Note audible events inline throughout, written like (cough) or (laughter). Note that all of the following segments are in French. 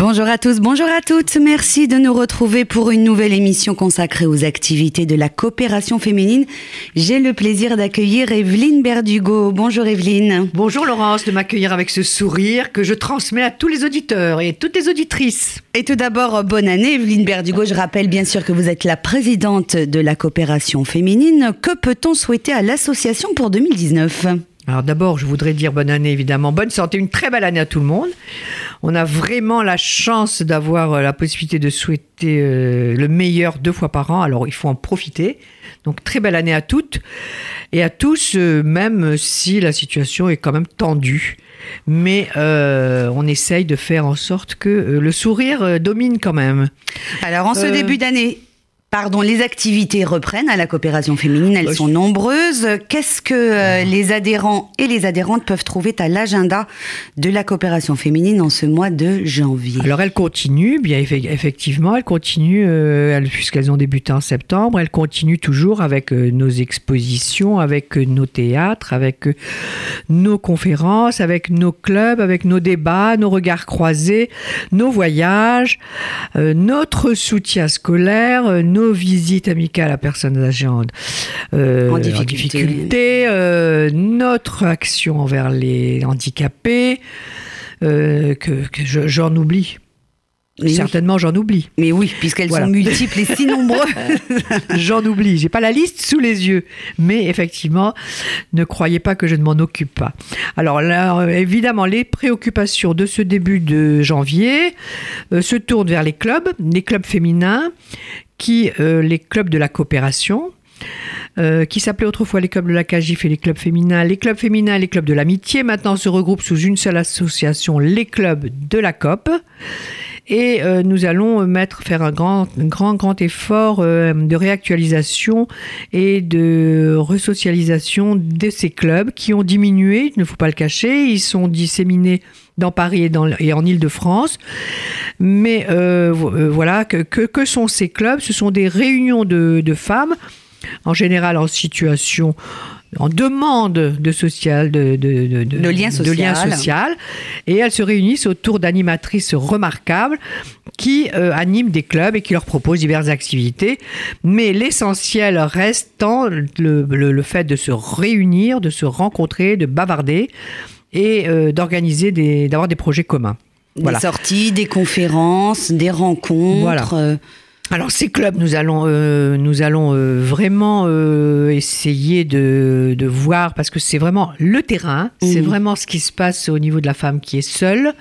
Bonjour à tous, bonjour à toutes. Merci de nous retrouver pour une nouvelle émission consacrée aux activités de la coopération féminine. J'ai le plaisir d'accueillir Evelyne Berdugo. Bonjour Evelyne. Bonjour Laurence, de m'accueillir avec ce sourire que je transmets à tous les auditeurs et toutes les auditrices. Et tout d'abord, bonne année Evelyne Berdugo. Je rappelle bien sûr que vous êtes la présidente de la coopération féminine. Que peut-on souhaiter à l'association pour 2019 alors d'abord, je voudrais dire bonne année évidemment, bonne santé, une très belle année à tout le monde. On a vraiment la chance d'avoir euh, la possibilité de souhaiter euh, le meilleur deux fois par an, alors il faut en profiter. Donc très belle année à toutes et à tous, euh, même si la situation est quand même tendue. Mais on essaye de faire en sorte que le sourire domine quand même. Alors en ce début d'année, Pardon, les activités reprennent à la coopération féminine, elles sont nombreuses. Qu'est-ce que euh, les adhérents et les adhérentes peuvent trouver à l'agenda de la coopération féminine en ce mois de janvier? Alors elles continuent, bien effectivement, elles continuent euh, puisqu'elles ont débuté en septembre, elles continuent toujours avec euh, nos expositions, avec nos théâtres, avec nos conférences, avec nos clubs, avec nos débats, nos regards croisés, nos voyages, notre soutien scolaire, nos visites amicales à personnes âgées en, euh, difficulté, euh, notre action envers les handicapés, euh, que, j'en oublie. Certainement, j'en oublie. Mais oui, puisqu'elles sont multiples et si nombreuses. (laughs) j'en oublie. J'ai pas la liste sous les yeux, mais effectivement, ne croyez pas que je ne m'en occupe pas. Alors là, évidemment, les préoccupations de ce début de janvier se tournent vers les clubs, les clubs féminins, qui, euh, les clubs de la coopération, euh, qui s'appelaient autrefois les clubs de la CAGIF et les clubs féminins. Les clubs féminins et les clubs de l'amitié maintenant se regroupent sous une seule association, les clubs de la COP. Et euh, nous allons mettre, faire un grand, grand, grand effort de réactualisation et de resocialisation de ces clubs qui ont diminué, il ne faut pas le cacher. Ils sont disséminés dans Paris et, en Ile-de-France. Mais euh, euh, voilà, que, sont ces clubs? Ce sont des réunions de femmes, en général en situation en demande de social, de, de, de, lien social. Et elles se réunissent autour d'animatrices remarquables qui euh, animent des clubs et qui leur proposent diverses activités. Mais l'essentiel restant le, le, le, fait de se réunir, de se rencontrer, de bavarder et euh, d'organiser des, d'avoir des projets communs. Des sorties, des conférences, des rencontres. Voilà. Euh. Alors ces clubs, nous allons, euh, nous allons vraiment essayer de, de, voir, parce que c'est vraiment le terrain, c'est vraiment ce qui se passe au niveau de la femme qui est seule,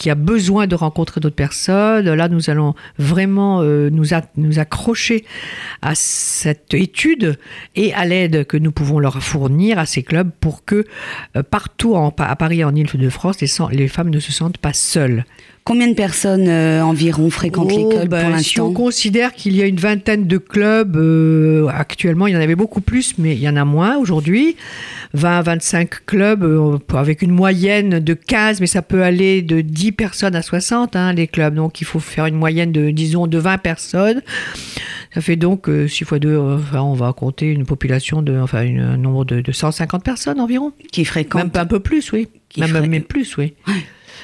qui a besoin de rencontrer d'autres personnes. Là, nous allons vraiment euh, nous, nous accrocher à cette étude et à l'aide que nous pouvons leur fournir à ces clubs pour que euh, partout en, à Paris et en Ile-de-France, les, les femmes ne se sentent pas seules. Combien de personnes euh, environ fréquentent les oh, clubs pour ben, l'instant Si on considère qu'il y a une vingtaine de clubs actuellement, il y en avait beaucoup plus, mais il y en a moins aujourd'hui. 20 à 25 clubs euh, avec une moyenne de 15, mais ça peut aller de 10 personnes à 60, hein, les clubs. Donc il faut faire une moyenne de, disons, de 20 personnes. Ça fait donc 6 euh, fois 2, euh, enfin, on va compter une population de, enfin, un nombre de, 150 personnes environ. Qui fréquentent. Même un peu plus, oui. même, même plus, oui.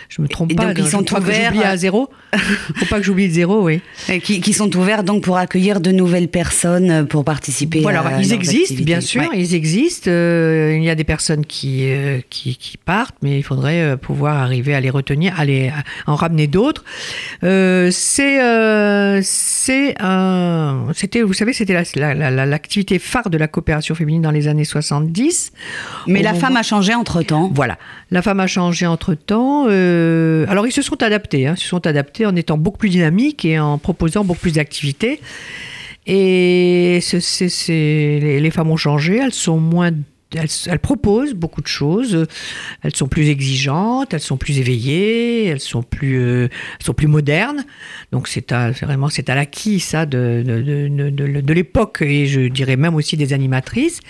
Je me trompe pas. Donc, ils sont ouverts. Que à zéro. (laughs) Faut pas que j'oublie zéro, oui. Et qui, qui, sont ouverts donc pour accueillir de nouvelles personnes pour participer. Voilà, à ils existent, bien sûr, ils existent. Euh, il y a des personnes qui, euh, qui, qui, partent, mais il faudrait euh, pouvoir arriver à les retenir, à, les, en ramener d'autres. c'est, c'est c'était, vous savez, c'était l'activité la, phare de la coopération féminine dans les années 70. Mais la femme a changé entre temps. Voilà, la femme a changé entre temps. Euh, alors ils se sont adaptés, hein, se sont adaptés en étant beaucoup plus dynamiques et en proposant beaucoup plus d'activités. Et les, femmes ont changé, elles sont moins elles, proposent beaucoup de choses. Elles sont plus exigeantes, elles sont plus éveillées, elles sont plus, euh, sont plus modernes. Donc c'est vraiment c'est à l'acquis ça de, l'époque et je dirais même aussi des animatrices,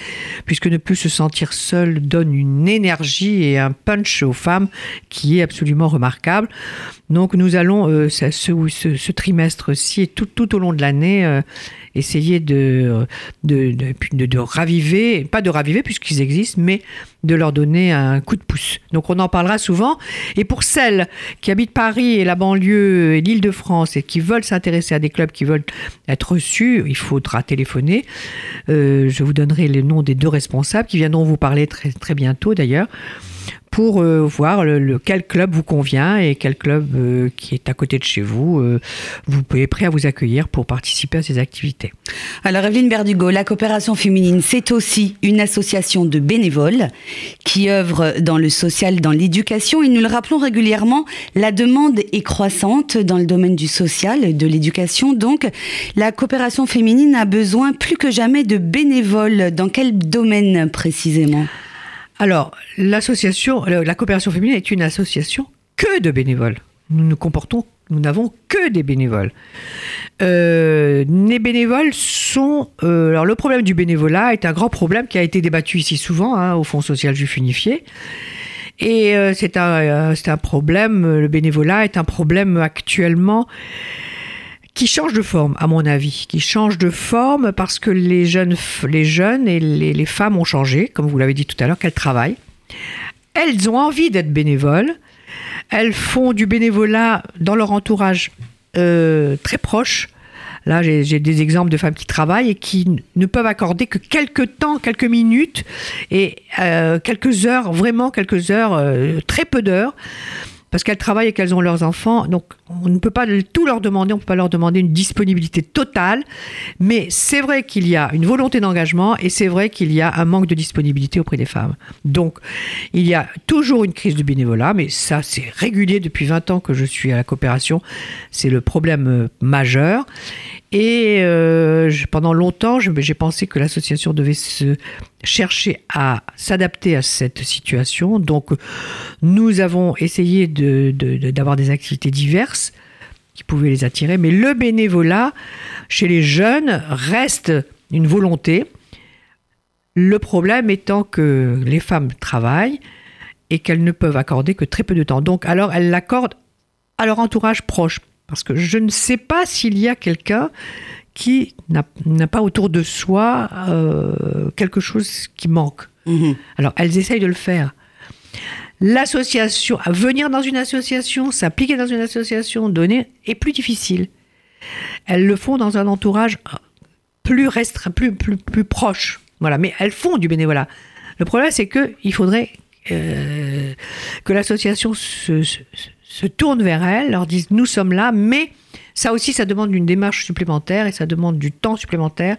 puisque ne plus se sentir seule donne une énergie et un punch aux femmes qui est absolument remarquable. Donc nous allons euh, ce, trimestre-ci et tout, au long de l'année euh, essayer de de, de, raviver, pas de raviver puisqu'ils existent, mais de leur donner un coup de pouce. Donc on en parlera souvent. Et pour celles qui habitent Paris et la banlieue et l'île de France et qui veulent s'intéresser à des clubs qui veulent être reçus, il faudra téléphoner. Euh, je vous donnerai les noms des deux responsables qui viendront vous parler très bientôt d'ailleurs pour euh, voir le, quel club vous convient et quel club euh, qui est à côté de chez vous, euh, vous pouvez prêt à vous accueillir pour participer à ces activités. Alors Evelyne Berdugo, la coopération féminine, c'est aussi une association de bénévoles qui œuvre dans le social, dans l'éducation et nous le rappelons régulièrement, la demande est croissante dans le domaine du social, de l'éducation. Donc la coopération féminine a besoin plus que jamais de bénévoles. Dans quel domaine précisément? Alors, l'association, la coopération féminine est une association que de bénévoles. Nous nous comportons, nous n'avons que des bénévoles. Euh, les bénévoles sont. Euh, alors, le problème du bénévolat est un grand problème qui a été débattu ici souvent hein, au Fonds social juif unifié. Et euh, c'est un, un problème, le bénévolat est un problème actuellement qui change de forme, à mon avis, qui change de forme parce que les jeunes, les et les, femmes ont changé, comme vous l'avez dit tout à l'heure, qu'elles travaillent. Elles ont envie d'être bénévoles. Elles font du bénévolat dans leur entourage euh, très proche. Là, j'ai des exemples de femmes qui travaillent et qui ne peuvent accorder que quelques temps, quelques minutes et euh, quelques heures, vraiment quelques heures, euh, très peu d'heures parce qu'elles travaillent et qu'elles ont leurs enfants. Donc, on ne peut pas tout leur demander, on ne peut pas leur demander une disponibilité totale. Mais c'est vrai qu'il y a une volonté d'engagement et c'est vrai qu'il y a un manque de disponibilité auprès des femmes. Donc, il y a toujours une crise du bénévolat, mais ça, c'est régulier depuis 20 ans que je suis à la coopération. C'est le problème euh, majeur. Et euh, pendant longtemps, j'ai pensé que l'association devait se chercher à s'adapter à cette situation. Donc, nous avons essayé d'avoir des activités diverses qui pouvaient les attirer. Mais le bénévolat chez les jeunes reste une volonté. Le problème étant que les femmes travaillent et qu'elles ne peuvent accorder que très peu de temps. Donc, alors, elles l'accordent à leur entourage proche. Parce que je ne sais pas s'il y a quelqu'un qui n'a pas autour de soi euh, quelque chose qui manque. Mhm. Alors, elles essayent de le faire. L'association, venir dans une association, s'impliquer dans une association, donner, est plus difficile. Elles le font dans un entourage plus restreint, plus, plus, plus proche. Voilà, mais elles font du bénévolat. Le problème, c'est qu'il faudrait euh, que l'association se, se tournent vers elles, leur disent nous sommes là, mais ça aussi, ça demande une démarche supplémentaire et ça demande du temps supplémentaire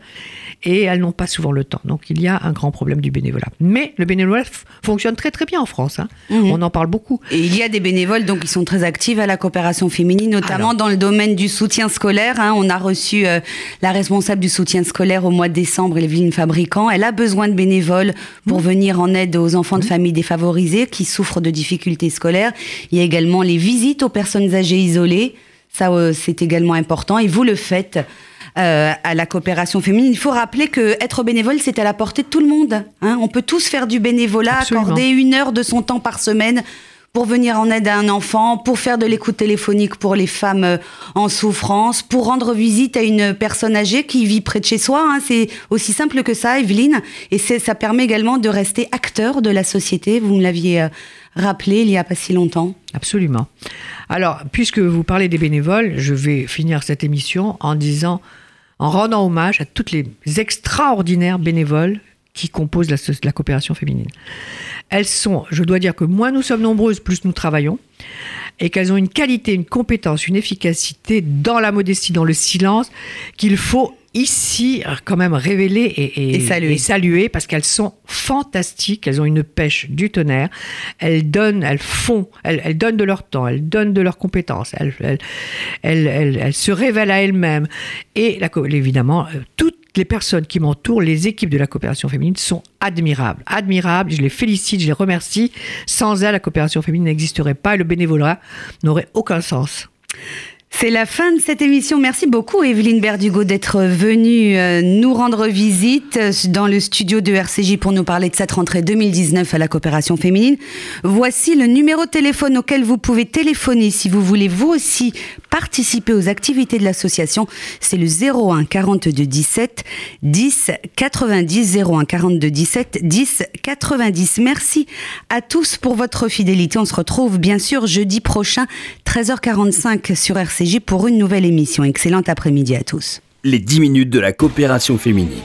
et elles n'ont pas souvent le temps. Donc il y a un grand problème du bénévolat. Mais le bénévolat fonctionne très très bien en France. Hein. Mhm. On en parle beaucoup. Et il y a des bénévoles donc qui sont très actifs à la coopération féminine, notamment dans le domaine du soutien scolaire. Hein. On a reçu euh, la responsable du soutien scolaire au mois de décembre, Evelyne Fabricant. Elle a besoin de bénévoles pour mhm. venir en aide aux enfants de mhm. familles défavorisées qui souffrent de difficultés scolaires. Il y a également les visites aux personnes âgées isolées. Ça, euh, c'est également important. Et vous le faites. Euh, à la coopération féminine. Il faut rappeler que être bénévole, c'est à la portée de tout le monde. Hein. On peut tous faire du bénévolat, accorder une heure de son temps par semaine pour venir en aide à un enfant, pour faire de l'écoute téléphonique pour les femmes euh, en souffrance, pour rendre visite à une personne âgée qui vit près de chez soi. Hein. C'est aussi simple que ça, Evelyne. Et ça permet également de rester acteur de la société. Vous me l'aviez rappelé il n'y a pas si longtemps. Absolument. Alors, puisque vous parlez des bénévoles, je vais finir cette émission en disant, en rendant hommage à toutes les extraordinaires bénévoles qui composent la, la coopération féminine. Elles sont, je dois dire que moins nous sommes nombreuses, plus nous travaillons, et qu'elles ont une qualité, une compétence, une efficacité dans la modestie, dans le silence, qu'il faut ici quand même révéler et, saluer. parce qu'elles sont fantastiques, elles ont une pêche du tonnerre, elles donnent, elles font, elles, donnent de leur temps, elles donnent de leurs compétences, elles, elles, se révèlent à elles-mêmes et évidemment euh, toutes les personnes qui m'entourent, les équipes de la coopération féminine sont admirables. Admirables, je les félicite, je les remercie. Sans elles, la coopération féminine n'existerait pas et le bénévolat n'aurait aucun sens. C'est la fin de cette émission. Merci beaucoup Evelyne Berdugo d'être venue euh, nous rendre visite euh, dans le studio de RCJ pour nous parler de cette rentrée 2019 à la coopération féminine. Voici le numéro de téléphone auquel vous pouvez téléphoner si vous voulez vous aussi participer aux activités de l'association. C'est le 01 42 17 10 90 01 42 17 10 90. Merci à tous pour votre fidélité. On se retrouve bien sûr jeudi prochain 13h45 sur RCJ pour une nouvelle émission. Excellent après-midi à tous. Les 10 minutes de la coopération féminine.